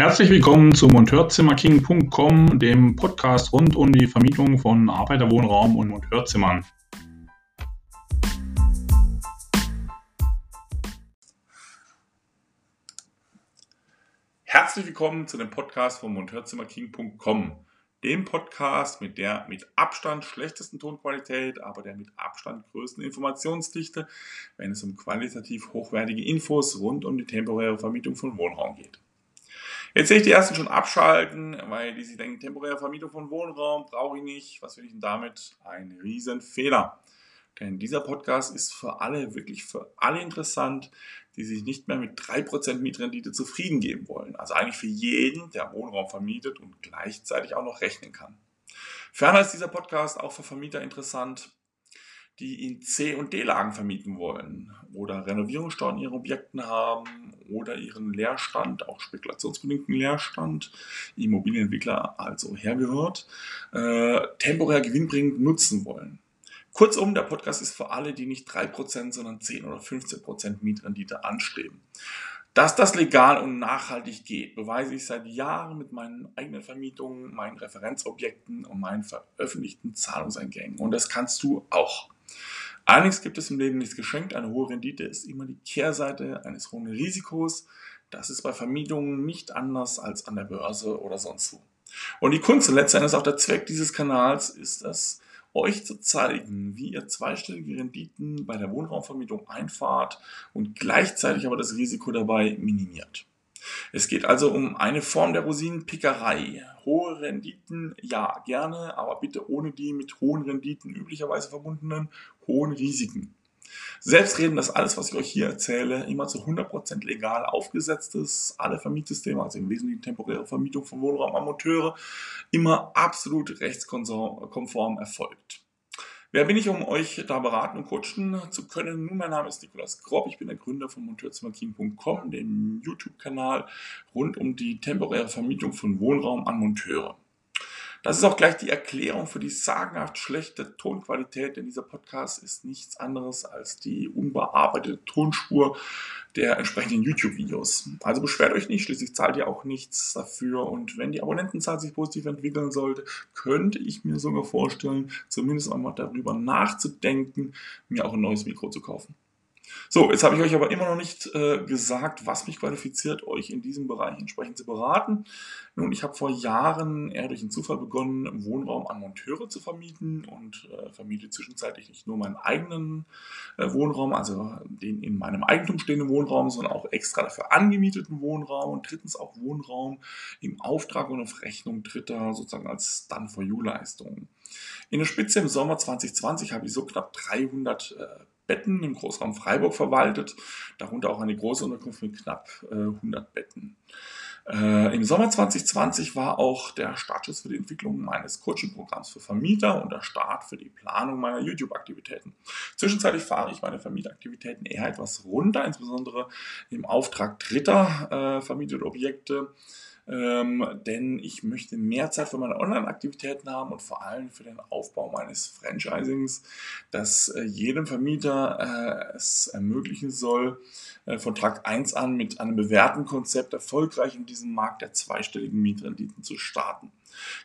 Herzlich willkommen zu Monteurzimmerking.com, dem Podcast rund um die Vermietung von Arbeiterwohnraum und Monteurzimmern. Herzlich willkommen zu dem Podcast von Monteurzimmerking.com, dem Podcast mit der mit Abstand schlechtesten Tonqualität, aber der mit Abstand größten Informationsdichte, wenn es um qualitativ hochwertige Infos rund um die temporäre Vermietung von Wohnraum geht. Jetzt sehe ich die ersten schon abschalten, weil die sich denken, temporäre Vermietung von Wohnraum brauche ich nicht. Was will ich denn damit? Ein Riesenfehler. Denn dieser Podcast ist für alle, wirklich für alle interessant, die sich nicht mehr mit 3% Mietrendite zufrieden geben wollen. Also eigentlich für jeden, der Wohnraum vermietet und gleichzeitig auch noch rechnen kann. Ferner ist dieser Podcast auch für Vermieter interessant, die in C- und D-Lagen vermieten wollen oder Renovierungsstau in ihren Objekten haben oder ihren Leerstand, auch spekulationsbedingten Leerstand, Immobilienentwickler also hergehört, äh, temporär gewinnbringend nutzen wollen. Kurzum, der Podcast ist für alle, die nicht 3%, sondern 10 oder 15% Mietrendite anstreben. Dass das legal und nachhaltig geht, beweise ich seit Jahren mit meinen eigenen Vermietungen, meinen Referenzobjekten und meinen veröffentlichten Zahlungseingängen. Und das kannst du auch. Allerdings gibt es im Leben nichts geschenkt. Eine hohe Rendite ist immer die Kehrseite eines hohen Risikos. Das ist bei Vermietungen nicht anders als an der Börse oder sonst wo. Und die Kunst und letztendlich auch der Zweck dieses Kanals ist es, euch zu zeigen, wie ihr zweistellige Renditen bei der Wohnraumvermietung einfahrt und gleichzeitig aber das Risiko dabei minimiert. Es geht also um eine Form der Rosinenpickerei. Hohe Renditen, ja, gerne, aber bitte ohne die mit hohen Renditen üblicherweise verbundenen hohen Risiken. Selbstredend, dass alles, was ich euch hier erzähle, immer zu 100% legal aufgesetzt ist. Alle Vermietsysteme, also im Wesentlichen temporäre Vermietung von Wohnraum an Monteure, immer absolut rechtskonform erfolgt. Wer bin ich, um euch da beraten und coachen zu können? Nun, mein Name ist Nikolaus Grob. Ich bin der Gründer von Monteurzimmerking.com, dem YouTube-Kanal rund um die temporäre Vermietung von Wohnraum an Monteure. Das ist auch gleich die Erklärung für die sagenhaft schlechte Tonqualität, denn dieser Podcast ist nichts anderes als die unbearbeitete Tonspur der entsprechenden YouTube-Videos. Also beschwert euch nicht, schließlich zahlt ihr auch nichts dafür. Und wenn die Abonnentenzahl sich positiv entwickeln sollte, könnte ich mir sogar vorstellen, zumindest einmal darüber nachzudenken, mir auch ein neues Mikro zu kaufen. So, jetzt habe ich euch aber immer noch nicht äh, gesagt, was mich qualifiziert, euch in diesem Bereich entsprechend zu beraten. Nun, ich habe vor Jahren eher durch den Zufall begonnen, Wohnraum an Monteure zu vermieten und äh, vermiete zwischenzeitlich nicht nur meinen eigenen äh, Wohnraum, also den in meinem Eigentum stehenden Wohnraum, sondern auch extra dafür angemieteten Wohnraum und drittens auch Wohnraum im Auftrag und auf Rechnung Dritter sozusagen als Done-for-You-Leistung. In der Spitze im Sommer 2020 habe ich so knapp 300 äh, Betten im Großraum Freiburg verwaltet, darunter auch eine große Unterkunft mit knapp äh, 100 Betten. Äh, Im Sommer 2020 war auch der Startschuss für die Entwicklung meines Coaching-Programms für Vermieter und der Start für die Planung meiner YouTube-Aktivitäten. Zwischenzeitlich fahre ich meine Vermietaktivitäten eher etwas runter, insbesondere im Auftrag dritter äh, vermietete Objekte ähm, denn ich möchte mehr Zeit für meine Online-Aktivitäten haben und vor allem für den Aufbau meines Franchisings, das äh, jedem Vermieter äh, es ermöglichen soll, äh, von Tag 1 an mit einem bewährten Konzept erfolgreich in diesem Markt der zweistelligen Mietrenditen zu starten.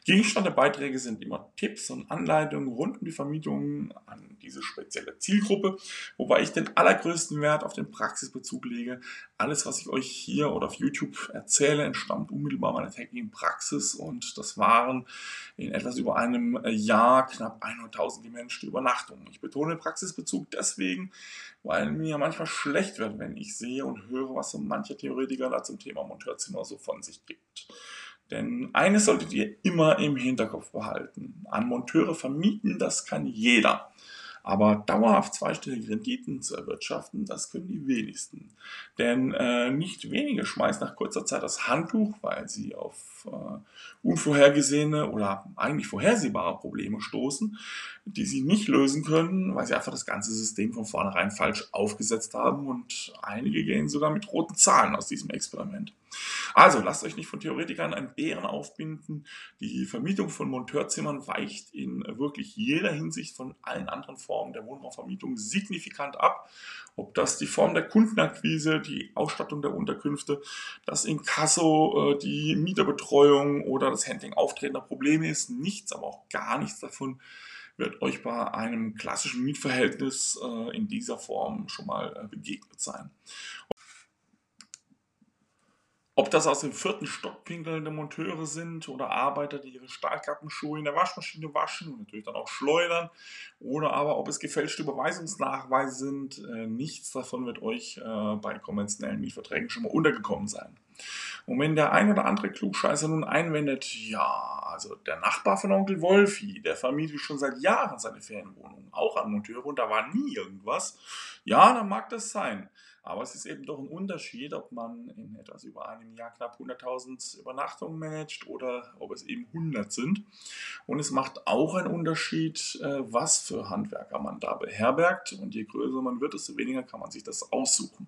Gegenstand der Beiträge sind immer Tipps und Anleitungen rund um die Vermietung an diese spezielle Zielgruppe, wobei ich den allergrößten Wert auf den Praxisbezug lege. Alles, was ich euch hier oder auf YouTube erzähle, entstammt unmittelbar meiner täglichen Praxis und das waren in etwas über einem Jahr knapp 100.000 gemanagte Übernachtungen. Ich betone den Praxisbezug deswegen, weil mir manchmal schlecht wird, wenn ich sehe und höre, was so mancher Theoretiker da zum Thema Monteurzimmer so von sich gibt. Denn eines solltet ihr immer im Hinterkopf behalten. An Monteure vermieten, das kann jeder. Aber dauerhaft zweistellige Renditen zu erwirtschaften, das können die wenigsten. Denn äh, nicht wenige schmeißen nach kurzer Zeit das Handtuch, weil sie auf äh, unvorhergesehene oder eigentlich vorhersehbare Probleme stoßen, die sie nicht lösen können, weil sie einfach das ganze System von vornherein falsch aufgesetzt haben und einige gehen sogar mit roten Zahlen aus diesem Experiment. Also lasst euch nicht von Theoretikern einen Bären aufbinden. Die Vermietung von Monteurzimmern weicht in wirklich jeder Hinsicht von allen anderen Formen der Wohnraumvermietung signifikant ab. Ob das die Form der Kundenakquise, die Ausstattung der Unterkünfte, das Inkasso, äh, die Mieterbetreuung oder das Handling auftretender Probleme ist, nichts, aber auch gar nichts davon wird euch bei einem klassischen Mietverhältnis äh, in dieser Form schon mal äh, begegnet sein. Ob das aus dem vierten Stock pinkelnde Monteure sind oder Arbeiter, die ihre Stahlkappenschuhe in der Waschmaschine waschen und natürlich dann auch schleudern, oder aber ob es gefälschte Überweisungsnachweise sind, äh, nichts davon wird euch äh, bei konventionellen Mietverträgen schon mal untergekommen sein. Und wenn der ein oder andere Klugscheißer nun einwendet, ja, also der Nachbar von Onkel Wolfi, der vermietet schon seit Jahren seine Ferienwohnung, auch an Monteure und da war nie irgendwas, ja, dann mag das sein. Aber es ist eben doch ein Unterschied, ob man in etwas über einem Jahr knapp 100.000 Übernachtungen managt oder ob es eben 100 sind. Und es macht auch einen Unterschied, äh, was für Handwerker man da beherbergt. Und je größer man wird, desto weniger kann man sich das aussuchen.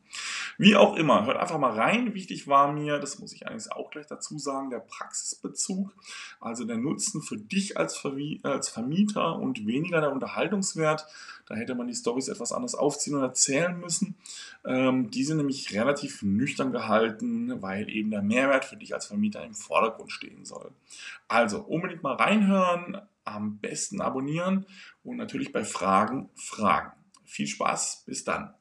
Wie auch immer, hört einfach mal rein. Wichtig war mir, das muss ich eigentlich auch gleich dazu sagen, der Praxisbezug. Also der Nutzen für dich als, Vermieter und weniger der Unterhaltungswert. Da hätte man die Stories etwas anders aufziehen und erzählen müssen. Ähm, die sind nämlich relativ nüchtern gehalten, weil eben der Mehrwert für dich als Vermieter im Vordergrund stehen soll. Also unbedingt mal reinhören, am besten abonnieren und natürlich bei Fragen fragen. Viel Spaß, bis dann.